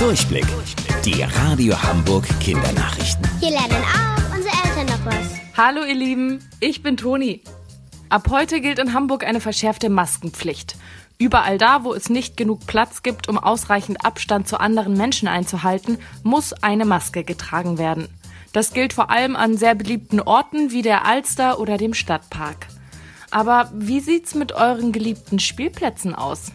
Durchblick. Die Radio Hamburg Kindernachrichten. Hier lernen auch unsere Eltern noch was. Hallo ihr Lieben, ich bin Toni. Ab heute gilt in Hamburg eine verschärfte Maskenpflicht. Überall da, wo es nicht genug Platz gibt, um ausreichend Abstand zu anderen Menschen einzuhalten, muss eine Maske getragen werden. Das gilt vor allem an sehr beliebten Orten wie der Alster oder dem Stadtpark. Aber wie sieht's mit euren geliebten Spielplätzen aus?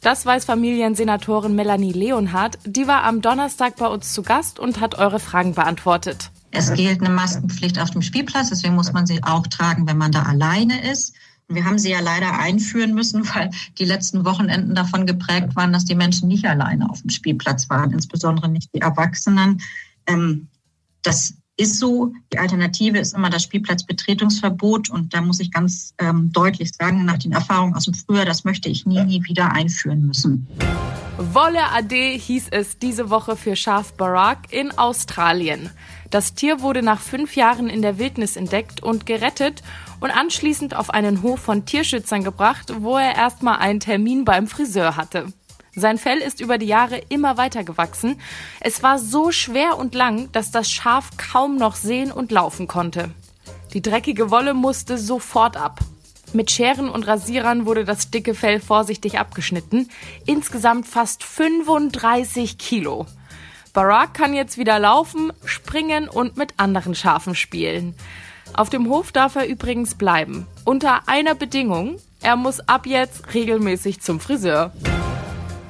Das weiß Familiensenatorin Melanie Leonhardt. Die war am Donnerstag bei uns zu Gast und hat eure Fragen beantwortet. Es gilt eine Maskenpflicht auf dem Spielplatz, deswegen muss man sie auch tragen, wenn man da alleine ist. Wir haben sie ja leider einführen müssen, weil die letzten Wochenenden davon geprägt waren, dass die Menschen nicht alleine auf dem Spielplatz waren, insbesondere nicht die Erwachsenen. Ähm, das ist so. Die Alternative ist immer das Spielplatzbetretungsverbot. Und da muss ich ganz ähm, deutlich sagen, nach den Erfahrungen aus dem Frühjahr, das möchte ich nie, nie wieder einführen müssen. Wolle Ade hieß es diese Woche für Schaf Barack in Australien. Das Tier wurde nach fünf Jahren in der Wildnis entdeckt und gerettet und anschließend auf einen Hof von Tierschützern gebracht, wo er erstmal einen Termin beim Friseur hatte. Sein Fell ist über die Jahre immer weiter gewachsen. Es war so schwer und lang, dass das Schaf kaum noch sehen und laufen konnte. Die dreckige Wolle musste sofort ab. Mit Scheren und Rasierern wurde das dicke Fell vorsichtig abgeschnitten. Insgesamt fast 35 Kilo. Barack kann jetzt wieder laufen, springen und mit anderen Schafen spielen. Auf dem Hof darf er übrigens bleiben. Unter einer Bedingung. Er muss ab jetzt regelmäßig zum Friseur.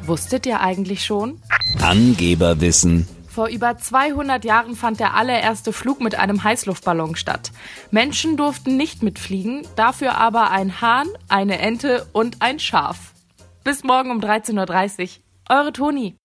Wusstet ihr eigentlich schon? Angeberwissen. Vor über 200 Jahren fand der allererste Flug mit einem Heißluftballon statt. Menschen durften nicht mitfliegen, dafür aber ein Hahn, eine Ente und ein Schaf. Bis morgen um 13.30 Uhr. Eure Toni.